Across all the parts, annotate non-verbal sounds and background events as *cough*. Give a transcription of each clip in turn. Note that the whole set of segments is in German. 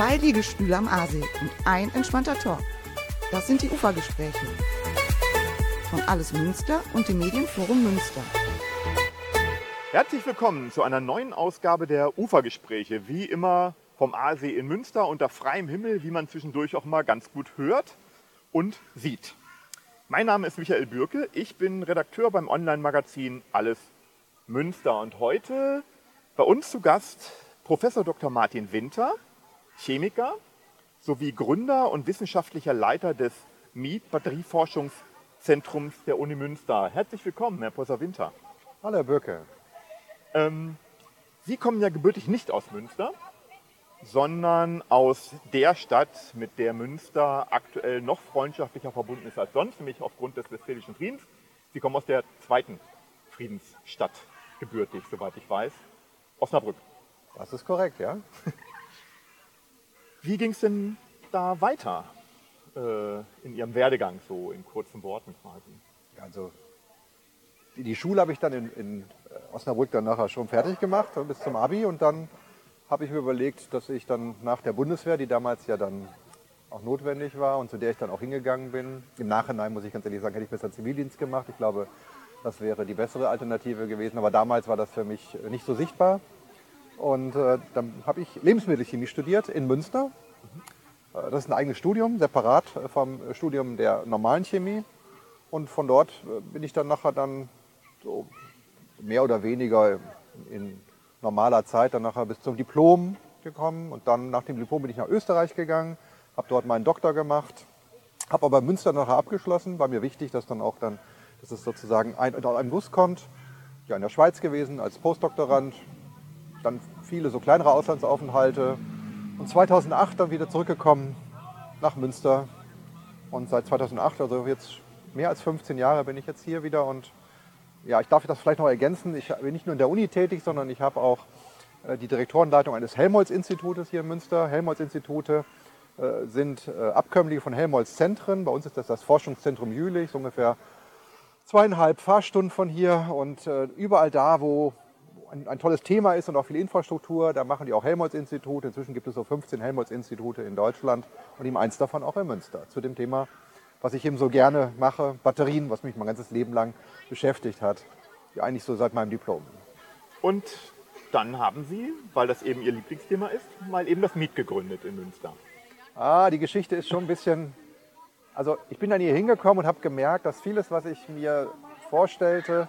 zwei Liegestühle am Aasee und ein entspannter Talk. Das sind die Ufergespräche. Von Alles Münster und dem Medienforum Münster. Herzlich willkommen zu einer neuen Ausgabe der Ufergespräche. Wie immer vom Aasee in Münster unter freiem Himmel, wie man zwischendurch auch mal ganz gut hört und sieht. Mein Name ist Michael Bürke. Ich bin Redakteur beim Online-Magazin Alles Münster und heute bei uns zu Gast Professor Dr. Martin Winter, Chemiker sowie Gründer und wissenschaftlicher Leiter des MIET Batterieforschungszentrums der Uni Münster. Herzlich willkommen, Herr Professor Winter. Hallo, Herr Bürke. Ähm, Sie kommen ja gebürtig nicht aus Münster, sondern aus der Stadt, mit der Münster aktuell noch freundschaftlicher verbunden ist als sonst, nämlich aufgrund des Westfälischen Friedens. Sie kommen aus der zweiten Friedensstadt gebürtig, soweit ich weiß, Osnabrück. Das ist korrekt, ja. Wie ging es denn da weiter äh, in Ihrem Werdegang, so in kurzen Worten quasi? Also die, die Schule habe ich dann in, in Osnabrück dann nachher schon fertig gemacht, bis zum Abi. Und dann habe ich mir überlegt, dass ich dann nach der Bundeswehr, die damals ja dann auch notwendig war und zu der ich dann auch hingegangen bin, im Nachhinein muss ich ganz ehrlich sagen, hätte ich besser Zivildienst gemacht. Ich glaube, das wäre die bessere Alternative gewesen. Aber damals war das für mich nicht so sichtbar. Und äh, dann habe ich Lebensmittelchemie studiert in Münster. Äh, das ist ein eigenes Studium, separat vom Studium der normalen Chemie. Und von dort äh, bin ich dann nachher dann so mehr oder weniger in normaler Zeit dann nachher bis zum Diplom gekommen. Und dann nach dem Diplom bin ich nach Österreich gegangen, habe dort meinen Doktor gemacht, habe aber Münster nachher abgeschlossen. War mir wichtig, dass dann auch dann, dass es sozusagen ein, ein Bus kommt. Ja, in der Schweiz gewesen als Postdoktorand, dann viele so kleinere Auslandsaufenthalte. Und 2008 dann wieder zurückgekommen nach Münster. Und seit 2008, also jetzt mehr als 15 Jahre bin ich jetzt hier wieder. Und ja, ich darf das vielleicht noch ergänzen, ich bin nicht nur in der Uni tätig, sondern ich habe auch äh, die Direktorenleitung eines Helmholtz-Institutes hier in Münster. Helmholtz-Institute äh, sind äh, Abkömmlinge von Helmholtz-Zentren. Bei uns ist das das Forschungszentrum Jülich, so ungefähr zweieinhalb Fahrstunden von hier. Und überall da, wo ein, ein, tolles Thema ist und auch viel Infrastruktur. Da machen die auch Helmholtz-Institute. Inzwischen gibt es so 15 Helmholtz-Institute in Deutschland und eben eins davon auch in Münster zu dem Thema, was ich eben so gerne mache, Batterien, was mich mein ganzes Leben lang beschäftigt hat. Ja, eigentlich so seit meinem Diplom. Und dann haben Sie, weil das eben Ihr Lieblingsthema ist, mal eben das Miet gegründet in Münster. Ah, die Geschichte ist schon ein bisschen. Also, ich bin dann hier hingekommen und habe gemerkt, dass vieles, was ich mir vorstellte,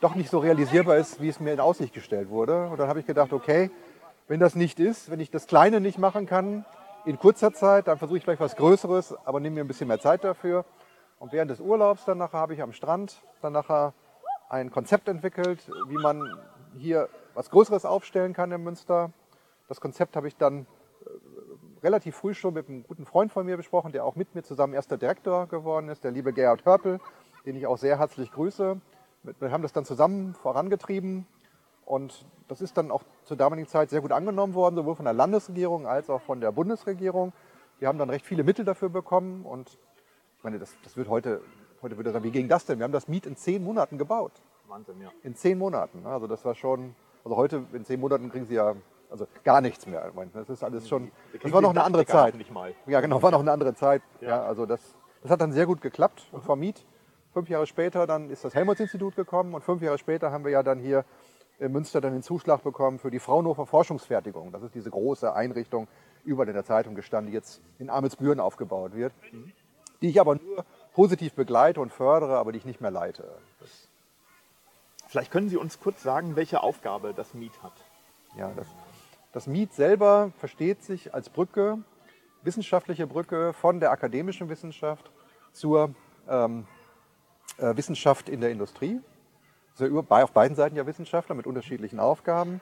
doch nicht so realisierbar ist, wie es mir in Aussicht gestellt wurde. Und dann habe ich gedacht, okay, wenn das nicht ist, wenn ich das Kleine nicht machen kann in kurzer Zeit, dann versuche ich vielleicht was Größeres, aber nehme mir ein bisschen mehr Zeit dafür. Und während des Urlaubs dann nachher habe ich am Strand dann nachher ein Konzept entwickelt, wie man hier was Größeres aufstellen kann in Münster. Das Konzept habe ich dann äh, relativ früh schon mit einem guten Freund von mir besprochen, der auch mit mir zusammen erster Direktor geworden ist, der liebe Gerhard Hörpel, den ich auch sehr herzlich grüße. Wir haben das dann zusammen vorangetrieben und das ist dann auch zur damaligen Zeit sehr gut angenommen worden, sowohl von der Landesregierung als auch von der Bundesregierung. Wir haben dann recht viele Mittel dafür bekommen und ich meine, das, das wird heute, heute würde sagen, wie ging das denn? Wir haben das Miet in zehn Monaten gebaut. Wahnsinn, ja. In zehn Monaten. Also das war schon, also heute in zehn Monaten kriegen Sie ja also gar nichts mehr. Das ist alles schon, das war noch eine andere Zeit. Ja, genau, war noch eine andere Zeit. Ja, also das, das hat dann sehr gut geklappt und vom Miet Fünf Jahre später dann ist das Helmholtz-Institut gekommen und fünf Jahre später haben wir ja dann hier in Münster dann den Zuschlag bekommen für die Fraunhofer Forschungsfertigung. Das ist diese große Einrichtung, überall in der Zeitung gestanden, die jetzt in Amelsbüren aufgebaut wird, die ich aber nur positiv begleite und fördere, aber die ich nicht mehr leite. Das Vielleicht können Sie uns kurz sagen, welche Aufgabe das MIET hat. Ja, das, das MIET selber versteht sich als Brücke, wissenschaftliche Brücke von der akademischen Wissenschaft zur ähm, äh, Wissenschaft in der Industrie. Also auf beiden Seiten ja Wissenschaftler mit unterschiedlichen Aufgaben.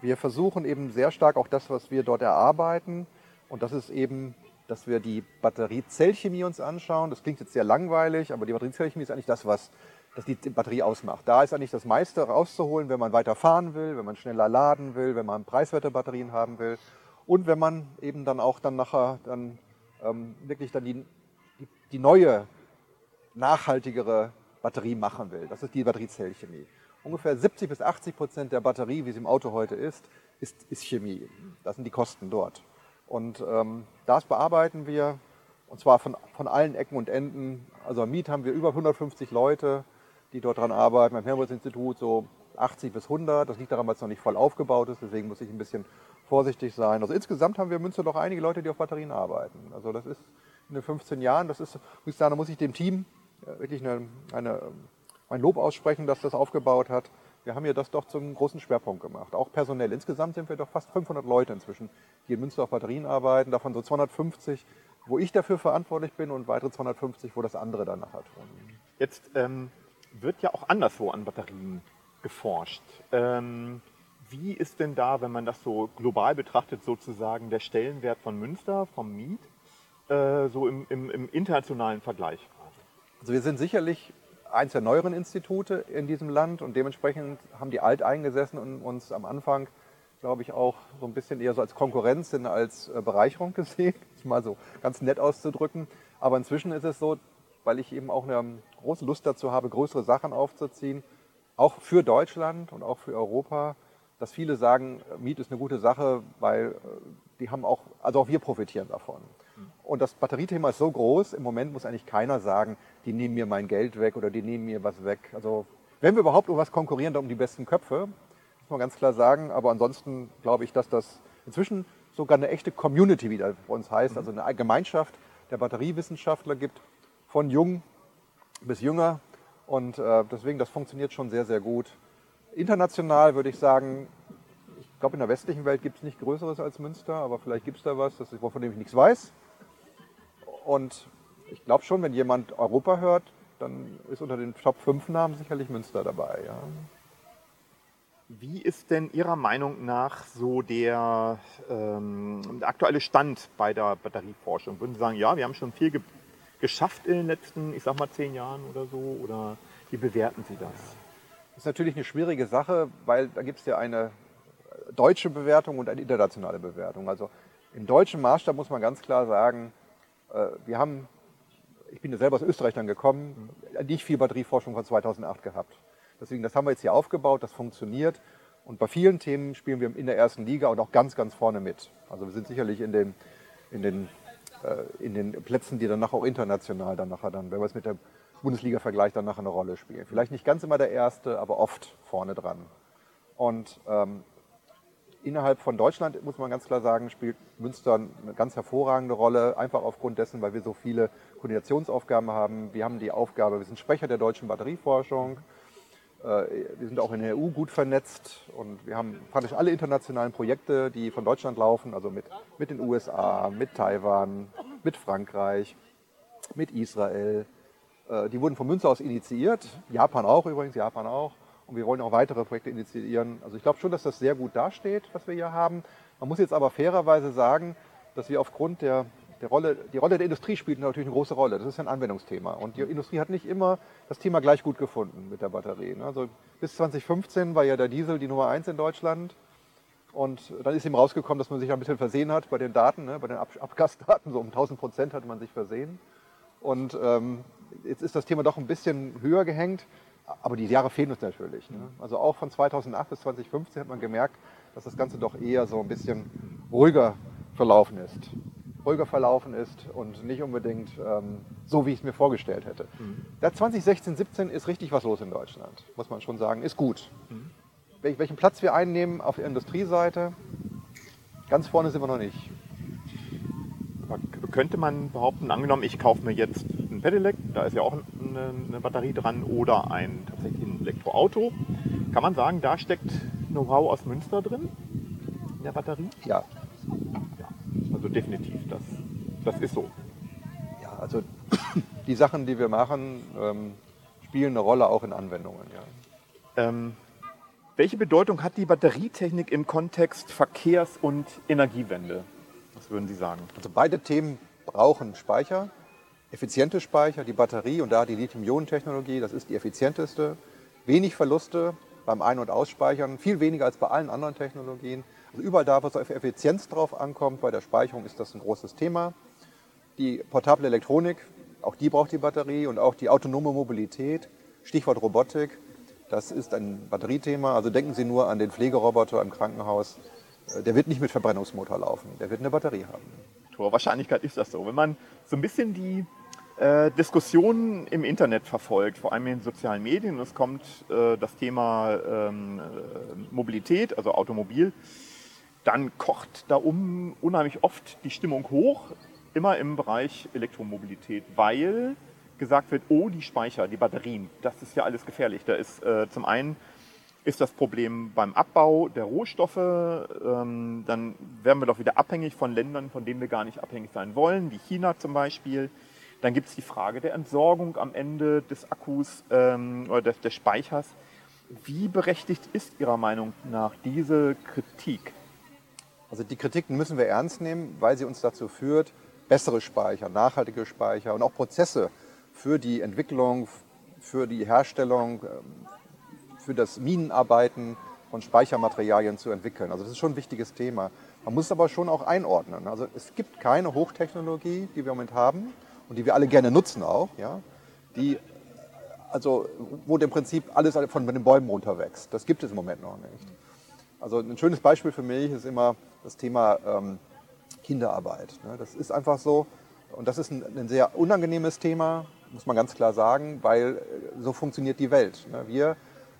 Wir versuchen eben sehr stark auch das, was wir dort erarbeiten. Und das ist eben, dass wir die Batteriezellchemie uns anschauen. Das klingt jetzt sehr langweilig, aber die Batteriezellchemie ist eigentlich das, was das die Batterie ausmacht. Da ist eigentlich das meiste rauszuholen, wenn man weiter fahren will, wenn man schneller laden will, wenn man preiswerte Batterien haben will und wenn man eben dann auch dann nachher dann ähm, wirklich dann die, die, die neue nachhaltigere Batterie machen will. Das ist die Batteriezellchemie. Ungefähr 70 bis 80 Prozent der Batterie, wie sie im Auto heute ist, ist, ist Chemie. Das sind die Kosten dort. Und ähm, das bearbeiten wir und zwar von, von allen Ecken und Enden. Also am Miet haben wir über 150 Leute, die dort dran arbeiten. Beim Helmholtz-Institut so 80 bis 100. Das liegt daran, weil es noch nicht voll aufgebaut ist. Deswegen muss ich ein bisschen vorsichtig sein. Also insgesamt haben wir in Münster doch einige Leute, die auf Batterien arbeiten. Also das ist in den 15 Jahren, das ist, muss ich sagen, da muss ich dem Team wirklich eine, eine, ein Lob aussprechen, dass das aufgebaut hat. Wir haben ja das doch zum großen Schwerpunkt gemacht, auch personell. Insgesamt sind wir doch fast 500 Leute inzwischen, die in Münster auf Batterien arbeiten, davon so 250, wo ich dafür verantwortlich bin und weitere 250, wo das andere dann nachher tun. Jetzt ähm, wird ja auch anderswo an Batterien geforscht. Ähm, wie ist denn da, wenn man das so global betrachtet, sozusagen der Stellenwert von Münster, vom Miet, äh, so im, im, im, internationalen Vergleich? Also wir sind sicherlich eins der neueren Institute in diesem Land und dementsprechend haben die Alteingesessenen und uns am Anfang, glaube ich, auch so ein bisschen eher so als Konkurrenz, denn als äh, Bereicherung *laughs* gesehen, mal so ganz nett auszudrücken. Aber inzwischen ist es so, weil ich eben auch eine große Lust dazu habe, größere Sachen aufzuziehen, auch für Deutschland und auch für Europa, dass viele sagen, Miet ist eine gute Sache, weil äh, die haben auch, also auch wir profitieren davon. Und das Batteriethema ist so groß, im Moment muss eigentlich keiner sagen, die nehmen mir mein Geld weg oder die nehmen mir was weg. Also wenn wir überhaupt um was konkurrieren, dann um die besten Köpfe, muss man ganz klar sagen. Aber ansonsten glaube ich, dass das inzwischen sogar eine echte Community wieder bei uns heißt, also eine Gemeinschaft der Batteriewissenschaftler gibt, von jung bis jünger. Und äh, deswegen, das funktioniert schon sehr, sehr gut. International würde ich sagen, ich glaube, in der westlichen Welt gibt es nicht Größeres als Münster, aber vielleicht gibt es da was, das dem ich nichts weiß. Und ich glaube schon, wenn jemand Europa hört, dann ist unter den Top 5 Namen sicherlich Münster dabei. Ja. Wie ist denn Ihrer Meinung nach so der, ähm, der, aktuelle Stand bei der Batterieforschung? Würden Sie sagen, ja, wir haben schon viel ge geschafft in den letzten, ich sag mal, zehn Jahren oder so? Oder wie bewerten Sie das? Das ist natürlich eine schwierige Sache, weil da gibt es ja eine deutsche Bewertung und eine internationale Bewertung. Also im deutschen Maßstab muss man ganz klar sagen, wir haben, ich bin ja selber aus Österreich dann gekommen, nicht viel Batterieforschung von 2008 gehabt. Deswegen, das haben wir jetzt hier aufgebaut, das funktioniert. Und bei vielen Themen spielen wir in der ersten Liga und auch ganz, ganz vorne mit. Also wir sind sicherlich in den, in den, äh, in den Plätzen, die dann nachher auch international dann nachher dann, wenn man es mit der Bundesliga vergleicht, dann nachher eine Rolle spielen. Vielleicht nicht ganz immer der Erste, aber oft vorne dran. Und ähm, innerhalb von Deutschland, muss man ganz klar sagen, spielt Münster eine ganz hervorragende Rolle, einfach aufgrund dessen, weil wir so viele Koordinationsaufgaben haben. Wir haben die Aufgabe, wir sind Sprecher der deutschen Batterieforschung. Äh, wir sind auch in der EU gut vernetzt und wir haben praktisch alle internationalen Projekte, die von Deutschland laufen, also mit, mit den USA, mit Taiwan, mit Frankreich, mit Israel. Äh, die wurden von Münster aus initiiert, Japan auch übrigens, Japan auch. Und wir wollen auch weitere Projekte initiieren. Also ich glaube schon, dass das sehr gut dasteht, was wir hier haben. Man muss jetzt aber fairerweise sagen, dass wir aufgrund der der Rolle, die Rolle der Industrie spielt natürlich eine große Rolle. Das ist ein Anwendungsthema. Und die Industrie hat nicht immer das Thema gleich gut gefunden mit der Batterie. Ne? Also bis 2015 war ja der Diesel die Nummer eins in Deutschland. Und dann ist eben rausgekommen, dass man sich ein bisschen versehen hat bei den Daten, ne? bei den Abgasdaten. So um 1000 Prozent hatte man sich versehen. Und ähm, jetzt ist das Thema doch ein bisschen höher gehängt. Aber die Jahre fehlen uns natürlich. Ne? Also auch von 2008 bis 2015 hat man gemerkt, dass das Ganze doch eher so ein bisschen ruhiger verlaufen ist ruhiger verlaufen ist und nicht unbedingt ähm, so, wie ich es mir vorgestellt hätte. Mhm. Da 2016, 17 ist richtig was los in Deutschland, muss man schon sagen, ist gut. Mhm. Wel welchen Platz wir einnehmen auf der Industrieseite, ganz vorne sind wir noch nicht. Könnte man behaupten, angenommen, ich kaufe mir jetzt ein Pedelec, da ist ja auch eine, eine Batterie dran, oder ein tatsächlich ein Elektroauto, kann man sagen, da steckt Know-how aus Münster drin in der Batterie? Ja, also definitiv, das, das ist so. Ja, also *clears throat* die Sachen, die wir machen, ähm, spielen eine Rolle auch in Anwendungen. Ja. Ähm, welche Bedeutung hat die Batterietechnik im Kontext Verkehrs- und Energiewende? Was würden Sie sagen? Also beide Themen brauchen Speicher, effiziente Speicher, die Batterie und da die Lithium-Ionen-Technologie, das ist die effizienteste. Wenig Verluste beim Ein- und Ausspeichern, viel weniger als bei allen anderen Technologien. Also überall da, wo es auf Effizienz drauf ankommt, bei der Speicherung ist das ein großes Thema. Die portable Elektronik, auch die braucht die Batterie und auch die autonome Mobilität, Stichwort Robotik, das ist ein Batteriethema. Also denken Sie nur an den Pflegeroboter im Krankenhaus. äh, der wird nicht mit Verbrennungsmotor laufen, der wird eine Batterie haben. Hoher Wahrscheinlichkeit ist das so. Wenn man so ein bisschen die äh, Diskussionen im Internet verfolgt, vor allem in sozialen Medien, es kommt äh, das Thema ähm, äh, Mobilität, also Automobil, dann kocht da um unheimlich oft die Stimmung hoch, immer im Bereich Elektromobilität, weil gesagt wird, oh, die Speicher, die Batterien, das ist ja alles gefährlich. Da ist äh, zum einen ist das Problem beim Abbau der Rohstoffe. Ähm, dann werden wir doch wieder abhängig von Ländern, von denen wir gar nicht abhängig sein wollen, wie China zum Beispiel. Dann gibt es die Frage der Entsorgung am Ende des Akkus ähm, oder des, des Speichers. Wie berechtigt ist Ihrer Meinung nach diese Kritik? Also die Kritiken müssen wir ernst nehmen, weil sie uns dazu führt, bessere Speicher, nachhaltige Speicher und auch Prozesse für die Entwicklung, für die Herstellung, ähm, für das Minenarbeiten von Speichermaterialien zu entwickeln. Also das ist schon ein wichtiges Thema. Man muss es aber schon auch einordnen. Also es gibt keine Hochtechnologie, die wir im Moment haben und die wir alle gerne nutzen auch, ja, die also wo im Prinzip alles von den Bäumen runterwächst. Das gibt es im Moment noch nicht. Also ein schönes Beispiel für mich ist immer das Thema ähm, Kinderarbeit. Ne? Das ist einfach so und das ist ein, ein, sehr unangenehmes Thema, muss man ganz klar sagen, weil äh, so funktioniert die Welt. Ne? Wir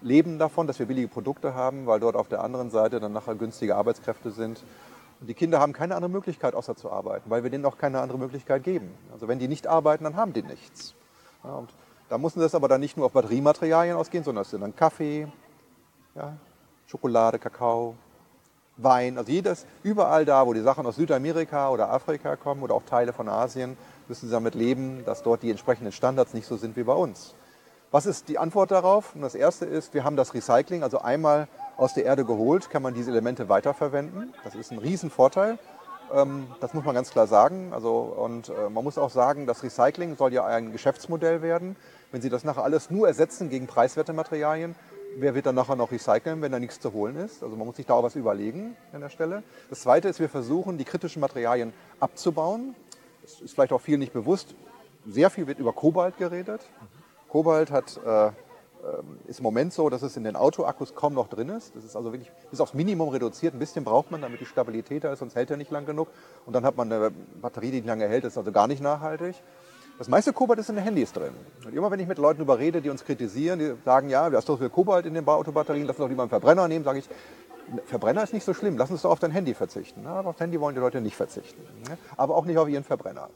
leben davon, dass wir billige Produkte haben, weil dort auf der anderen Seite dann nachher günstige Arbeitskräfte sind. Und die Kinder haben keine andere Möglichkeit, außer zu arbeiten, weil wir denen auch keine andere Möglichkeit geben. Also wenn die nicht arbeiten, dann haben die nichts. Ja, und da müssen das aber dann nicht nur auf Batteriematerialien ausgehen, sondern es sind dann Kaffee, ja, Schokolade, Kakao, Wein. Also jedes, überall da, wo die Sachen aus Südamerika oder Afrika kommen oder auch Teile von Asien, müssen sie damit leben, dass dort die entsprechenden Standards nicht so sind wie bei uns. Was ist die Antwort darauf? Und das erste ist, wir haben das Recycling, also einmal aus der Erde geholt, kann man diese Elemente weiterverwenden. Das ist ein Riesenvorteil. Ähm, das muss man ganz klar sagen. Also, und äh, man muss auch sagen, das Recycling soll ja ein Geschäftsmodell werden. Wenn Sie das nachher alles nur ersetzen gegen preiswerte Materialien, wer wird dann nachher noch recyceln, wenn da nichts zu holen ist? Also man muss sich da auch was überlegen an der Stelle. Das Zweite ist, wir versuchen, die kritischen Materialien abzubauen. Das ist vielleicht auch vielen nicht bewusst. Sehr viel wird über Kobalt geredet. Kobalt hat, äh, ähm, ist im Moment so, dass es in den Autoakkus kaum noch drin ist. Das ist also wirklich bis aufs Minimum reduziert. Ein bisschen braucht man, damit die Stabilität da ist, sonst hält er nicht lang genug. Und dann hat man eine Batterie, die nicht lange hält, das ist also gar nicht nachhaltig. Das meiste Kobalt ist in den Handys drin. Und immer wenn ich mit Leuten überrede, die uns kritisieren, die sagen, ja, du hast doch viel Kobalt in den Autobatterien, lass uns doch lieber einen Verbrenner nehmen, sage ich, Verbrenner ist nicht so schlimm, lass uns doch auf dein Handy verzichten. Aber auf Handy wollen die Leute nicht verzichten. Aber auch nicht auf ihren Verbrenner.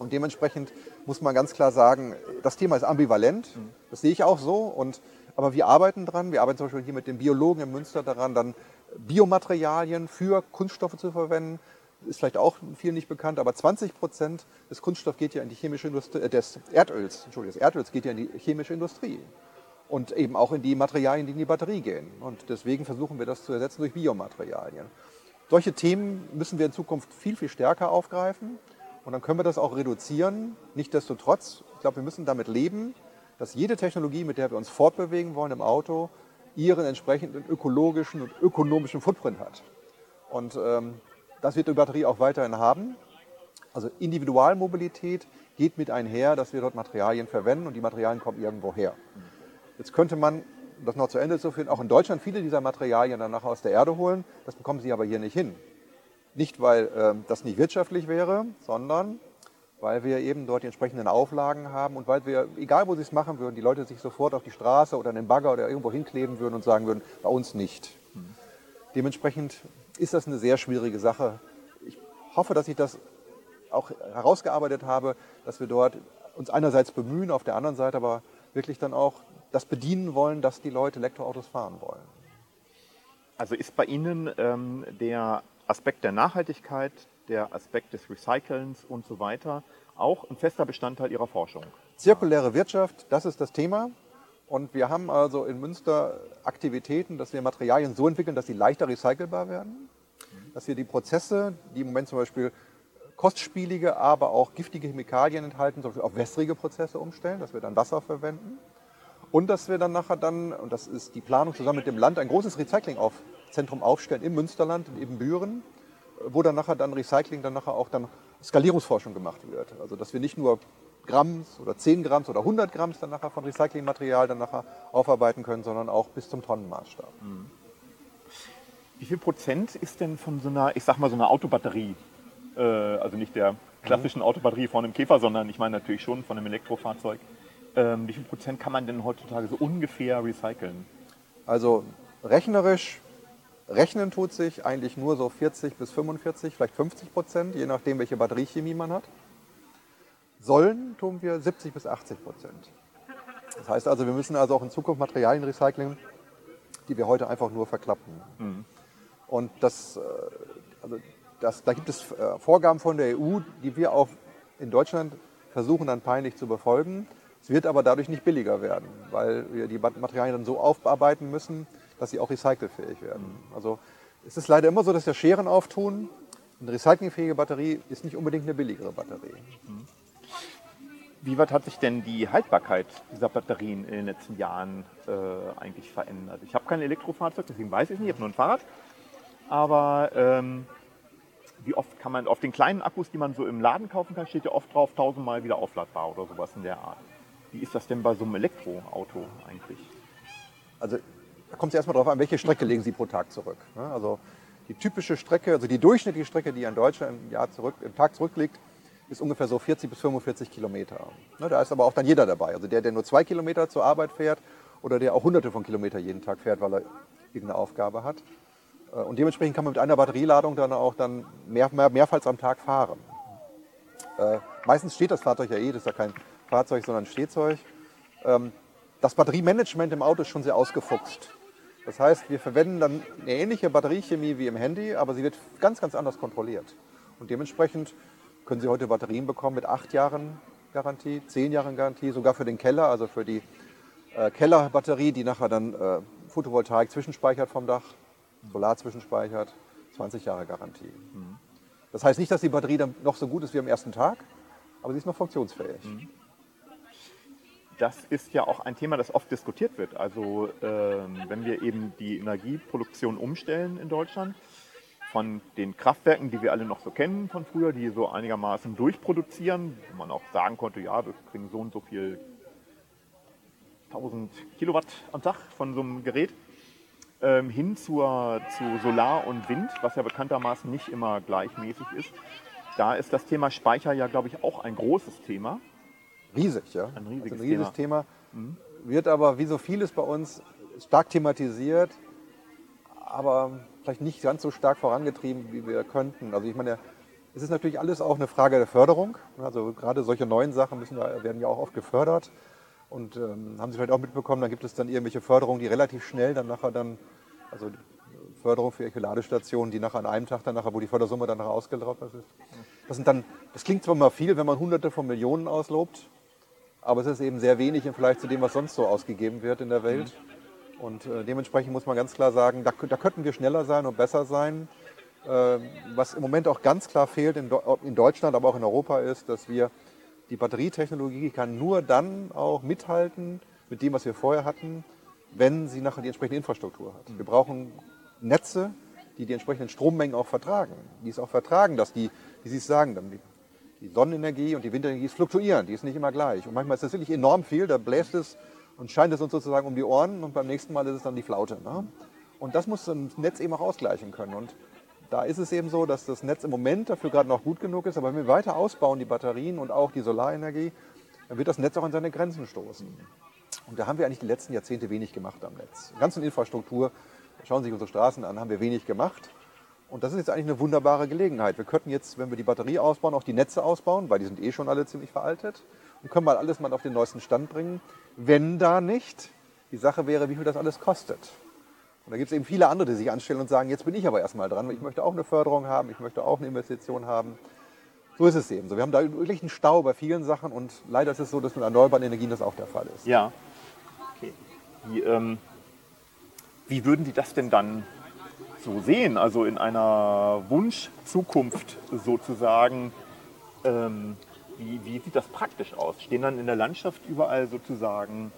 Und dementsprechend muss man ganz klar sagen, das Thema ist ambivalent. Das sehe ich auch so. Und, aber wir arbeiten dran. Wir arbeiten zum Beispiel hier mit den Biologen in Münster daran, dann Biomaterialien für Kunststoffe zu verwenden. Ist vielleicht auch vielen nicht bekannt, aber 20 Prozent des Kunststoffs geht ja in die chemische Industrie, äh, des Erdöls, Entschuldigung, des Erdöls geht ja in die chemische Industrie. Und eben auch in die Materialien, die in die Batterie gehen. Und deswegen versuchen wir das zu ersetzen durch Biomaterialien. Solche Themen müssen wir in Zukunft viel, viel stärker aufgreifen. Und dann können wir das auch reduzieren. Nichtsdestotrotz, ich glaube, wir müssen damit leben, dass jede Technologie, mit der wir uns fortbewegen wollen im Auto, ihren entsprechenden ökologischen und ökonomischen Footprint hat. Und ähm, das wird die Batterie auch weiterhin haben. Also Individualmobilität geht mit einher, dass wir dort Materialien verwenden und die Materialien kommen irgendwo her. Jetzt könnte man, das noch zu Ende zu führen, auch in Deutschland viele dieser Materialien dann nachher aus der Erde holen. Das bekommen sie aber hier nicht hin. Nicht, weil äh, das nicht wirtschaftlich wäre, sondern weil wir eben dort die entsprechenden Auflagen haben und weil wir, egal wo sie es machen würden, die Leute sich sofort auf die Straße oder in den Bagger oder irgendwo hinkleben würden und sagen würden, bei uns nicht. Dementsprechend ist das eine sehr schwierige Sache. Ich hoffe, dass ich das auch herausgearbeitet habe, dass wir dort uns einerseits bemühen, auf der anderen Seite aber wirklich dann auch das bedienen wollen, dass die Leute Elektroautos fahren wollen. Also ist bei Ihnen ähm, der Aspekt der Nachhaltigkeit, der Aspekt des Recycelns und so weiter auch ein fester Bestandteil Ihrer Forschung. Zirkuläre Wirtschaft, das ist das Thema. Und wir haben also in Münster Aktivitäten, dass wir Materialien so entwickeln, dass sie leichter recycelbar werden. Dass wir die Prozesse, die im Moment zum Beispiel kostspielige, aber auch giftige Chemikalien enthalten, zum Beispiel auf wässrige Prozesse umstellen, dass wir dann Wasser verwenden. Und dass wir dann nachher dann, und das ist die Planung zusammen mit dem Land, ein großes Recyclingzentrum aufstellen im Münsterland, in Ebenbüren, wo dann nachher dann Recycling, dann nachher auch dann Skalierungsforschung gemacht wird. Also dass wir nicht nur Gramms oder 10 Gramm oder 100 Gramm dann nachher von Recyclingmaterial dann nachher aufarbeiten können, sondern auch bis zum Tonnenmaßstab. Mhm. Wie viel Prozent ist denn von so einer, ich sag mal, so einer Autobatterie, äh, also nicht der klassischen Autobatterie von einem Käfer, sondern ich meine natürlich schon von einem Elektrofahrzeug, ähm, wie viel Prozent kann man denn heutzutage so ungefähr recyceln? Also rechnerisch, rechnen tut sich eigentlich nur so 40 bis 45, vielleicht 50 Prozent, je nachdem, welche Batteriechemie man hat. Sollen tun wir 70 bis 80 Prozent. Das heißt also, wir müssen also auch in Zukunft Materialien recyceln, die wir heute einfach nur verklappen. Und das, äh, also das, da gibt es äh, Vorgaben von der EU, die wir auch in Deutschland versuchen dann peinlich zu befolgen. Es wird aber dadurch nicht billiger werden, weil wir die Materialien dann so aufbearbeiten müssen, dass sie auch recycelfähig werden. Also es ist leider immer so, dass wir Scheren auftun. Eine recyclingfähige Batterie ist nicht unbedingt eine billigere Batterie. Wie weit hat sich denn die Haltbarkeit dieser Batterien in den letzten Jahren äh, eigentlich verändert? Ich habe kein Elektrofahrzeug, deswegen weiß ich nicht, ich habe nur ein Fahrrad. Aber ähm, wie oft kann man auf den kleinen Akkus, die man so im Laden kaufen kann, steht ja oft drauf, tausendmal wieder aufladbar oder sowas in der Art. Wie ist das denn bei so einem Elektroauto eigentlich? Also da kommt es erstmal darauf an, welche Strecke legen Sie pro Tag zurück. ne? Also die typische Strecke, also die durchschnittliche Strecke, die ein Deutscher im, Jahr zurück, im Tag zurücklegt, ist ungefähr so 40 bis 45 Kilometer. Ne, Da ist aber auch dann jeder dabei. Also der, der nur zwei Kilometer zur Arbeit fährt oder der auch hunderte von Kilometern jeden Tag fährt, weil er irgendeine Aufgabe hat. Äh, Und dementsprechend kann man mit einer Batterieladung dann auch dann mehr, mehr, mehrfach am Tag fahren. Äh, meistens steht das Fahrzeug ja eh, das ist ja kein Fahrzeug, sondern ein Stehzeug. Ähm, das Batteriemanagement im Auto ist schon sehr ausgefuchst. Das heißt, wir verwenden dann eine ähnliche Batteriechemie wie im Handy, aber sie wird ganz, ganz anders kontrolliert. Und dementsprechend können Sie heute Batterien bekommen mit acht Jahren Garantie, zehn Jahren Garantie, sogar für den Keller, also für die äh, Kellerbatterie, die nachher dann äh, Photovoltaik zwischenspeichert vom Dach, Solar zwischenspeichert, 20 Jahre Garantie. Das heißt nicht, dass die Batterie dann noch so gut ist wie am ersten Tag, aber sie ist noch funktionsfähig. Das ist ja auch ein Thema, das oft diskutiert wird. Also ähm, wenn wir eben die Energieproduktion umstellen in Deutschland, von den Kraftwerken, die wir alle noch so kennen von früher, die so einigermaßen durchproduzieren, wo man auch sagen konnte, ja, wir kriegen so und so viel 1000 Kilowatt am Tag von so einem Gerät, ähm, hin zur, zu Solar und Wind, was ja bekanntermaßen nicht immer gleichmäßig ist. Da ist das Thema Speicher ja, glaube ich, auch ein großes Thema. Riesig, ja. Ein riesiges also ein riesiges Thema. Wird aber wie so vieles bei uns stark thematisiert, aber vielleicht nicht ganz so stark vorangetrieben, wie wir könnten. Also ich meine, es ist natürlich alles auch eine Frage der Förderung. Also gerade solche neuen Sachen müssen werden ja auch oft gefördert. Und ähm, haben Sie vielleicht auch mitbekommen, dann gibt es dann irgendwelche Förderungen, die relativ schnell dann nachher dann, also Förderung für irgendwelche Ladestationen, die nachher an einem Tag dann nachher, wo die Fördersumme dann nachher ausgelaufen ist. Das sind dann, das klingt zwar mal viel, wenn man hunderte von Millionen auslobt, aber es ist eben sehr wenig im Vergleich zu dem, was sonst so ausgegeben wird in der Welt. Und äh, dementsprechend muss man ganz klar sagen, da, da könnten wir schneller sein und besser sein. Äh, was im Moment auch ganz klar fehlt in, Deu- in Deutschland, aber auch in Europa ist, dass wir die Batterietechnologie kann nur dann auch mithalten mit dem, was wir vorher hatten, wenn sie nachher die entsprechende Infrastruktur hat. Wir brauchen Netze, die die entsprechenden Strommengen auch vertragen, die es auch vertragen, dass die, wie Sie es sagen, dann die, die Sonnenenergie und die Windenergie fluktuieren, die ist nicht immer gleich. Und manchmal ist das wirklich enorm viel, da bläst es und scheint es uns sozusagen um die Ohren und beim nächsten Mal ist es dann die Flaute. Ne? Und das muss das Netz eben auch ausgleichen können. Und da ist es eben so, dass das Netz im Moment dafür gerade noch gut genug ist, aber wenn wir weiter ausbauen, die Batterien und auch die Solarenergie, dann wird das Netz auch an seine Grenzen stoßen. Und da haben wir eigentlich die letzten Jahrzehnte wenig gemacht am Netz. In der ganzen Infrastruktur, schauen Sie sich unsere Straßen an, haben wir wenig gemacht. Und das ist jetzt eigentlich eine wunderbare Gelegenheit. Wir könnten jetzt, wenn wir die Batterie ausbauen, auch die Netze ausbauen, weil die sind eh schon alle ziemlich veraltet. Und können mal alles mal auf den neuesten Stand bringen. Wenn da nicht, die Sache wäre, wie viel das alles kostet. Und da gibt es eben viele andere, die sich anstellen und sagen, jetzt bin ich aber erstmal dran, weil ich möchte auch eine Förderung haben, ich möchte auch eine Investition haben. So ist es eben so. Wir haben da wirklich einen Stau bei vielen Sachen und leider ist es so, dass mit erneuerbaren Energien das auch der Fall ist. Ja. Okay. Wie, ähm, wie würden Sie das denn dann so sehen? Also in einer Wunschzukunft sozusagen. Ähm, wie, wie sieht das praktisch aus? Stehen dann in der Landschaft überall sozusagen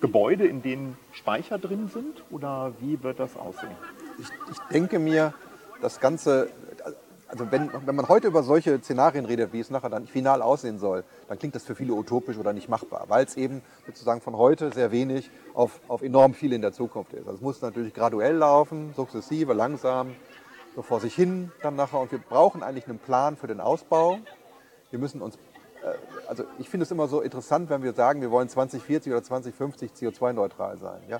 Gebäude, in denen Speicher drin sind? Oder wie wird das aussehen? Ich, ich denke mir, das Ganze, also wenn, wenn man heute über solche Szenarien redet, wie es nachher dann final aussehen soll, dann klingt das für viele utopisch oder nicht machbar, weil es eben sozusagen von heute sehr wenig auf, auf enorm viel in der Zukunft ist. Also es muss natürlich graduell laufen, sukzessive, langsam, so vor sich hin dann nachher. Und wir brauchen eigentlich einen Plan für den Ausbau. Wir müssen uns, äh, also ich finde es immer so interessant, wenn wir sagen, wir wollen 2040 oder 2050 CO2-neutral sein. Ja?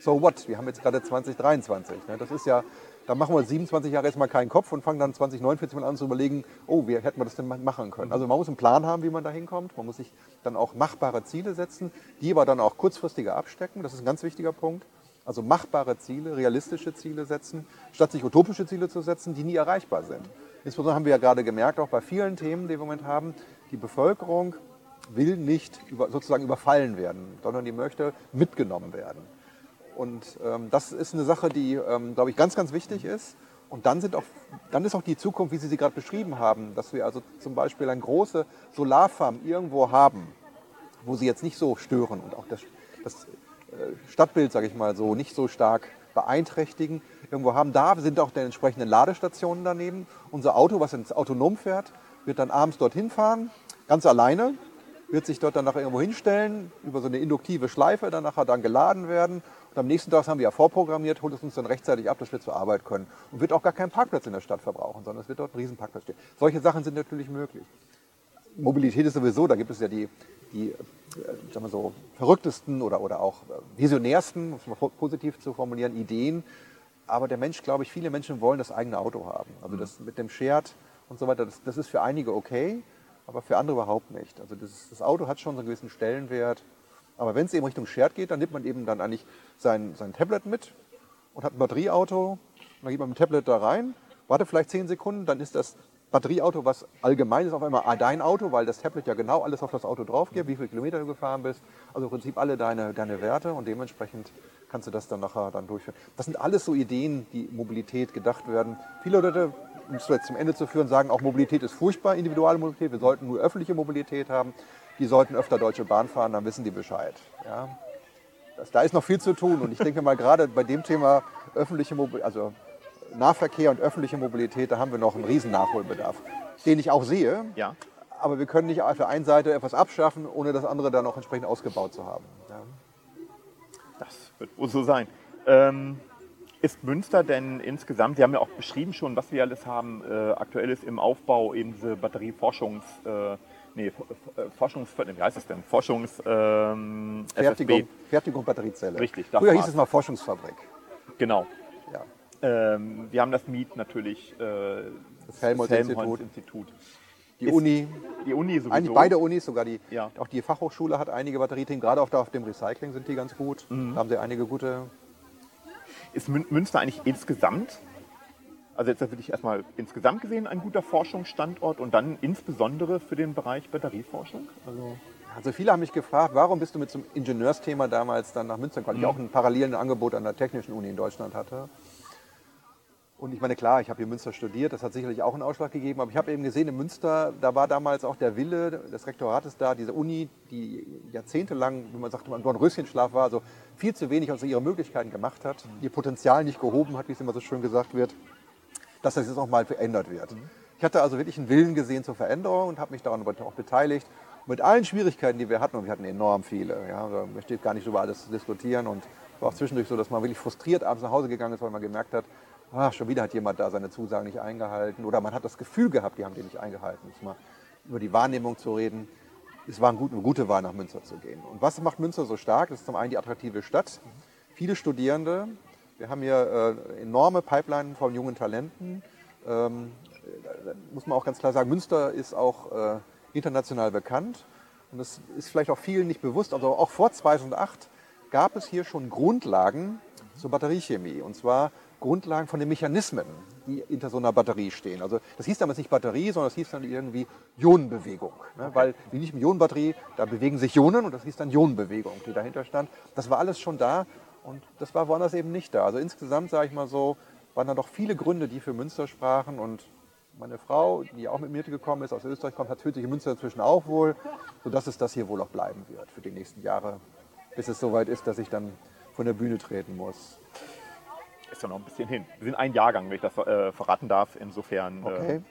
So what? Wir haben jetzt gerade 2023. Ne? Das ist ja da machen wir 27 Jahre jetzt mal keinen Kopf und fangen dann 2049 mal an zu überlegen, oh, wie hätten wir das denn machen können? Also man muss einen Plan haben, wie man da hinkommt. Man muss sich dann auch machbare Ziele setzen, die aber dann auch kurzfristiger abstecken. Das ist ein ganz wichtiger Punkt. Also machbare Ziele, realistische Ziele setzen, statt sich utopische Ziele zu setzen, die nie erreichbar sind. Insbesondere haben wir ja gerade gemerkt, auch bei vielen Themen, die wir im Moment haben, die Bevölkerung will nicht über, sozusagen überfallen werden, sondern die möchte mitgenommen werden. Und ähm, das ist eine Sache, die, ähm, glaube ich, ganz, ganz wichtig ist. Und dann, sind auch, dann ist auch die Zukunft, wie Sie sie gerade beschrieben haben, dass wir also zum Beispiel eine große Solarfarm irgendwo haben, wo sie jetzt nicht so stören und auch das, das äh, Stadtbild, sage ich mal so, nicht so stark beeinträchtigen. Irgendwo haben, da sind auch die entsprechenden Ladestationen daneben. Unser Auto, was ins autonom fährt, wird dann abends dorthin fahren, ganz alleine, wird sich dort dann nachher irgendwo hinstellen, über so eine induktive Schleife dann nachher dann geladen werden und am nächsten Tag haben wir ja vorprogrammiert, holt es uns dann rechtzeitig ab, dass wir zur Arbeit können. Und wird auch gar keinen Parkplatz in der Stadt verbrauchen, sondern es wird dort ein Riesenparkplatz stehen. Solche Sachen sind natürlich möglich. Mobilität ist sowieso, da gibt es ja die, die äh, sagen wir so, verrücktesten oder, oder auch äh, visionärsten, um es mal positiv zu formulieren, Ideen. Aber der Mensch, glaube ich, viele Menschen wollen das eigene Auto haben. Also das mit dem Shared und so weiter, das, das ist für einige okay, aber für andere überhaupt nicht. Also das, das Auto hat schon so einen gewissen Stellenwert. Aber wenn es eben Richtung Shared geht, dann nimmt man eben dann eigentlich sein, sein Tablet mit und hat ein Batterieauto. Und dann geht man mit dem Tablet da rein, wartet vielleicht zehn Sekunden, dann ist das Batterieauto, was allgemein ist, auf einmal dein Auto, weil das Tablet ja genau alles auf das Auto drauf gibt, wie viele Kilometer du gefahren bist. Also im Prinzip alle deine, deine Werte und dementsprechend kannst du das dann nachher dann durchführen. Das sind alles so Ideen, die Mobilität gedacht werden. Viele Leute, um es jetzt zum Ende zu führen, sagen auch Mobilität ist furchtbar, individuelle Mobilität. Wir sollten nur öffentliche Mobilität haben die sollten öfter Deutsche Bahn fahren, dann wissen die Bescheid. Ja. Das, da ist noch viel zu tun und ich denke mal gerade bei dem Thema öffentliche Mobilität, also Nahverkehr und öffentliche Mobilität, da haben wir noch einen riesen Nachholbedarf, den ich auch sehe. Ja. Aber wir können nicht auf der einen Seite etwas abschaffen, ohne das andere dann noch entsprechend ausgebaut zu haben. Ja. Das wird wohl so sein. Ähm, ist Münster denn insgesamt, Sie haben ja auch beschrieben schon, was wir alles haben, äh, aktuell ist im Aufbau eben diese Batterieforschungs- äh, nee, äh, Forschungs, wie heißt es denn? Forschungs, ähm, Fertigung, Fertigung Batteriezelle. Richtig. Früher hieß es mal Forschungsfabrik. Genau. Ja. Ähm, wir haben das MIET natürlich, äh, das Helmholtz-Institut. Institut. Die Ist, Uni. Die Uni sowieso. Eigentlich beide Unis, sogar die, ja. auch die Fachhochschule hat einige Batteriethemen. Gerade auch da auf dem Recycling sind die ganz gut. Mhm. Da haben sie einige gute. Ist Münster eigentlich insgesamt also jetzt wirklich erstmal insgesamt gesehen ein guter Forschungsstandort und dann insbesondere für den Bereich Batterieforschung? Also, also viele haben mich gefragt, warum bist du mit so einem Ingenieursthema damals dann nach Münster gekommen? Mhm. Ich auch ein paralleles Angebot an der Technischen Uni in Deutschland hatte. Und ich meine, klar, ich habe hier Münster studiert, das hat sicherlich auch einen Ausschlag gegeben, aber ich habe eben gesehen, in Münster, da war damals auch der Wille des Rektorates da, diese Uni, die jahrzehntelang, wie man sagt, im Dornröschenschlaf war, also viel zu wenig aus ihre Möglichkeiten gemacht hat, mhm. ihr Potenzial nicht gehoben hat, wie es immer so schön gesagt wird dass das jetzt auch mal verändert wird. Ich hatte also wirklich einen Willen gesehen zur Veränderung und habe mich daran auch beteiligt. Mit allen Schwierigkeiten, die wir hatten, und wir hatten enorm viele, ja, da möchte ich gar nicht über alles diskutieren und war auch zwischendurch so, dass man wirklich frustriert abends nach Hause gegangen ist, weil man gemerkt hat, ach, schon wieder hat jemand da seine Zusagen nicht eingehalten oder man hat das Gefühl gehabt, die haben die nicht eingehalten. Jetzt mal über die Wahrnehmung zu reden. Es war eine gute Wahl, nach Münster zu gehen. Und was macht Münster so stark? Das ist zum einen die attraktive Stadt. Viele Studierende, wir haben hier äh, enorme Pipeline von jungen Talenten. Ähm, da muss man auch ganz klar sagen, Münster ist auch äh, international bekannt. Und das ist vielleicht auch vielen nicht bewusst, aber auch vor 2008 gab es hier schon Grundlagen zur Batteriechemie. Und zwar Grundlagen von den Mechanismen, die hinter so einer Batterie stehen. Also das hieß damals nicht Batterie, sondern das hieß dann irgendwie Ionenbewegung. Ne? Okay. Weil wie nicht eine Ionenbatterie, da bewegen sich Ionen und das hieß dann Ionenbewegung, die dahinter stand. Das war alles schon da und das war woanders eben nicht da. Also insgesamt, sage ich mal so, waren da doch viele Gründe, die für Münster sprachen. Und meine Frau, die auch mit mir gekommen ist, aus Österreich kommt, hat sich in Münster inzwischen auch wohl, sodass es das hier wohl auch bleiben wird für die nächsten Jahre, bis es soweit ist, dass ich dann von der Bühne treten muss. Ist ja noch ein bisschen hin. Wir sind ein Jahrgang, wenn ich das äh, verraten darf. Insofern Okay.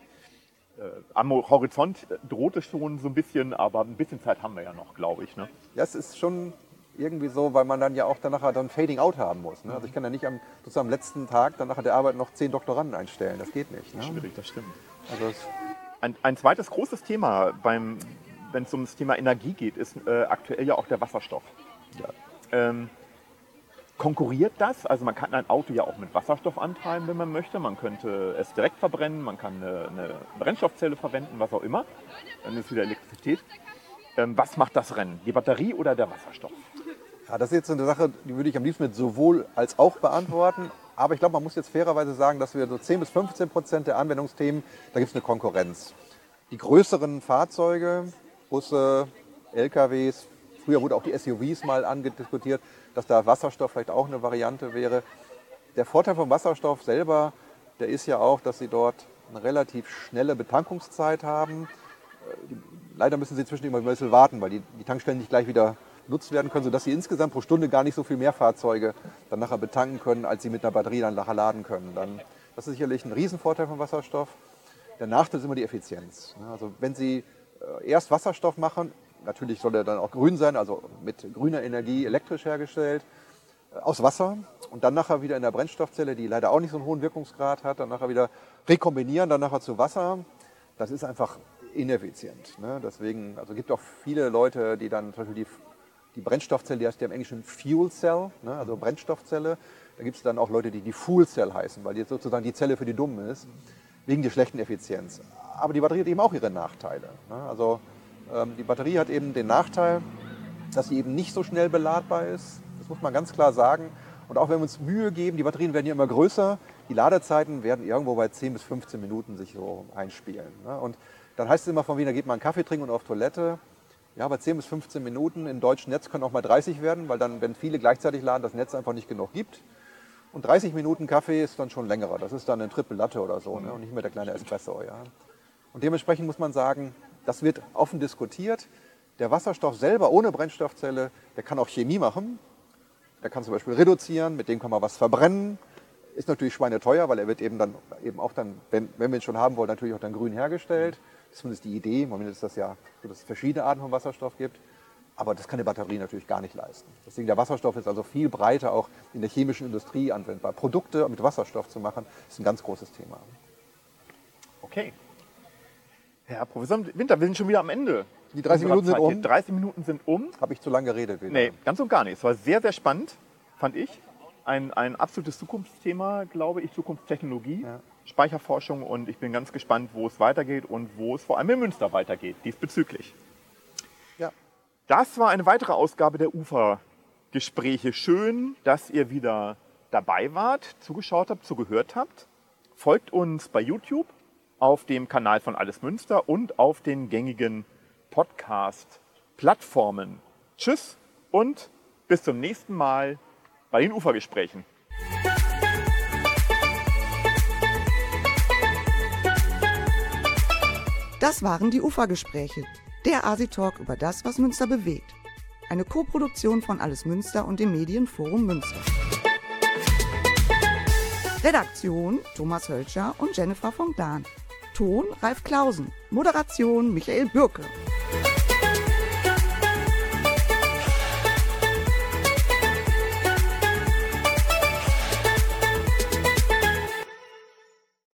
äh, am Horizont droht es schon so ein bisschen, aber ein bisschen Zeit haben wir ja noch, glaube ich. Ne? Ja, es ist schon irgendwie so, weil man dann ja auch dann nachher dann Fading Out haben muss. Ne? Also ich kann ja nicht am, sozusagen am letzten Tag dann nachher der Arbeit noch zehn Doktoranden einstellen. Das geht nicht. Ne? Schwierig, das stimmt. Also Ein, ein zweites großes Thema, beim, wenn es ums Thema Energie geht, ist äh, aktuell ja auch der Wasserstoff. ja. Ähm, konkurriert das? Also man kann ein Auto ja auch mit Wasserstoff antreiben, wenn man möchte. Man könnte es direkt verbrennen, man kann eine, eine Brennstoffzelle verwenden, was auch immer. Dann ist wieder Elektrizität. Ähm, was macht das Rennen? Die Batterie oder der Wasserstoff? Ja, das ist jetzt eine Sache, die würde ich am liebsten mit sowohl als auch beantworten. Aber ich glaube, man muss jetzt fairerweise sagen, dass wir so 10 bis 15 Prozent der Anwendungsthemen, da gibt es eine Konkurrenz. Die größeren Fahrzeuge, Busse, LKWs, früher wurde auch die SUVs mal angediskutiert, dass da Wasserstoff vielleicht auch eine Variante wäre. Der Vorteil vom Wasserstoff selber, der ist ja auch, dass sie dort eine relativ schnelle Betankungszeit haben. Leider müssen sie zwischendurch immer ein bisschen warten, weil die, die Tankstellen nicht gleich wieder genutzt werden können, sodass sie insgesamt pro Stunde gar nicht so viel mehr Fahrzeuge dann nachher betanken können, als sie mit einer Batterie dann nachher laden können. Dann, das ist sicherlich ein Riesenvorteil von Wasserstoff. Der Nachteil ist immer die Effizienz. ne? Also wenn Sie äh, erst Wasserstoff machen, natürlich soll er dann auch grün sein, also mit grüner Energie elektrisch hergestellt, äh, aus Wasser und dann nachher wieder in der Brennstoffzelle, die leider auch nicht so einen hohen Wirkungsgrad hat, dann nachher wieder rekombinieren, dann nachher zu Wasser. Das ist einfach ineffizient. Ne? Deswegen, also gibt auch viele Leute, die dann zum Beispiel die, die Brennstoffzelle, die heißt ja im Englischen Fuel Cell, ne? also Brennstoffzelle. Da gibt es dann auch Leute, die die Fuel Cell heißen, weil die sozusagen die Zelle für die Dummen ist, wegen der schlechten Effizienz. Aber die Batterie hat eben auch ihre Nachteile. Ne? Also ähm, die Batterie hat eben den Nachteil, dass sie eben nicht so schnell beladbar ist. Das muss man ganz klar sagen. Und auch wenn wir uns Mühe geben, die Batterien werden ja immer größer, die Ladezeiten werden irgendwo bei 10 bis 15 Minuten sich so einspielen. Ne? Und dann heißt es immer von wegen, da geht man einen Kaffee trinken und auf Toilette. Ja, bei 10 bis 15 Minuten im deutschen Netz können auch mal 30 werden, weil dann, wenn viele gleichzeitig laden, das Netz einfach nicht genug gibt. Und 30 Minuten Kaffee ist dann schon längerer. Das ist dann ein Triple Latte oder so ne? und nicht mehr der kleine Espresso. Ja? Und dementsprechend muss man sagen, das wird offen diskutiert. Der Wasserstoff selber ohne Brennstoffzelle, der kann auch Chemie machen. Der kann zum Beispiel reduzieren, mit dem kann man was verbrennen. Ist natürlich schweineteuer, weil er wird eben dann eben auch dann, wenn, wenn wir ihn schon haben wollen, natürlich auch dann grün hergestellt. Das ist zumindest die Idee. Im Moment ist das ja so, dass es verschiedene Arten von Wasserstoff gibt. Aber das kann eine Batterie natürlich gar nicht leisten. Deswegen der Wasserstoff ist also viel breiter auch in der chemischen Industrie anwendbar. Produkte mit Wasserstoff zu machen, ist ein ganz großes Thema. Okay. Herr Professor Winter, wir sind schon wieder am Ende. Die 30 unserer Minuten sind Zeit hier. um. 30 Minuten sind um. Habe ich zu lange geredet? Wieder? Nee, ganz und gar nicht. Es war sehr, sehr spannend, fand ich. Ein, ein absolutes Zukunftsthema, glaube ich, Zukunftstechnologie, Ja. Speicherforschung und ich bin ganz gespannt, wo es weitergeht und wo es vor allem in Münster weitergeht, diesbezüglich. Ja. Das war eine weitere Ausgabe der UFA-Gespräche. Schön, dass ihr wieder dabei wart, zugeschaut habt, zugehört habt. Folgt uns bei YouTube, auf dem Kanal von Alles Münster und auf den gängigen Podcast-Plattformen. Tschüss und bis zum nächsten Mal bei den UFA-Gesprächen. Das waren die Ufergespräche, der Asi-Talk über das, was Münster bewegt. Eine Koproduktion von Alles Münster und dem Medienforum Münster. Redaktion Thomas Hölscher und Jennifer von Dahn. Ton Ralf Klausen. Moderation Michael Bürke.